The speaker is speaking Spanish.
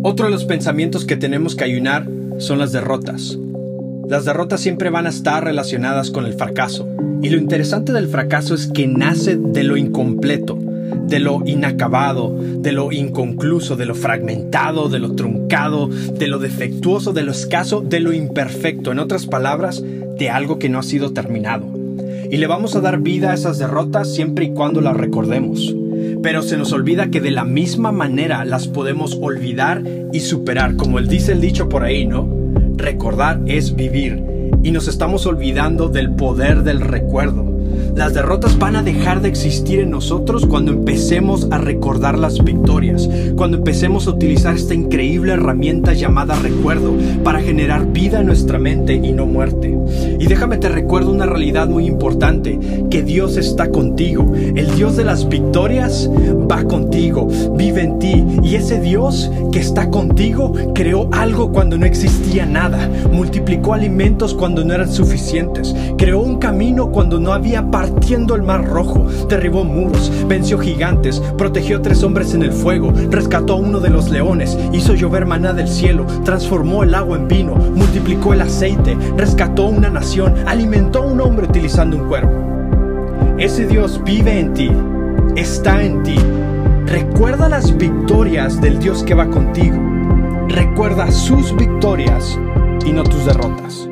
Otro de los pensamientos que tenemos que ayunar son las derrotas. Las derrotas siempre van a estar relacionadas con el fracaso. Y lo interesante del fracaso es que nace de lo incompleto, de lo inacabado, de lo inconcluso, de lo fragmentado, de lo truncado, de lo defectuoso, de lo escaso, de lo imperfecto. En otras palabras, de algo que no ha sido terminado. Y le vamos a dar vida a esas derrotas siempre y cuando las recordemos. Pero se nos olvida que de la misma manera las podemos olvidar y superar, como él dice el dicho por ahí, ¿no? Recordar es vivir y nos estamos olvidando del poder del recuerdo. Las derrotas van a dejar de existir en nosotros cuando empecemos a recordar las victorias, cuando empecemos a utilizar esta increíble herramienta llamada recuerdo para generar vida en nuestra mente y no muerte. Y déjame te recuerdo una realidad muy importante, que Dios está contigo. El Dios de las victorias va contigo, vive en ti. Y ese Dios que está contigo creó algo cuando no existía nada, multiplicó alimentos cuando no eran suficientes, creó un camino cuando no había partiendo el mar rojo, derribó muros, venció gigantes, protegió tres hombres en el fuego, rescató a uno de los leones, hizo llover maná del cielo, transformó el agua en vino, multiplicó el aceite, rescató una nación, alimentó a un hombre utilizando un cuervo. Ese Dios vive en ti, está en ti. Recuerda las victorias del Dios que va contigo. Recuerda sus victorias y no tus derrotas.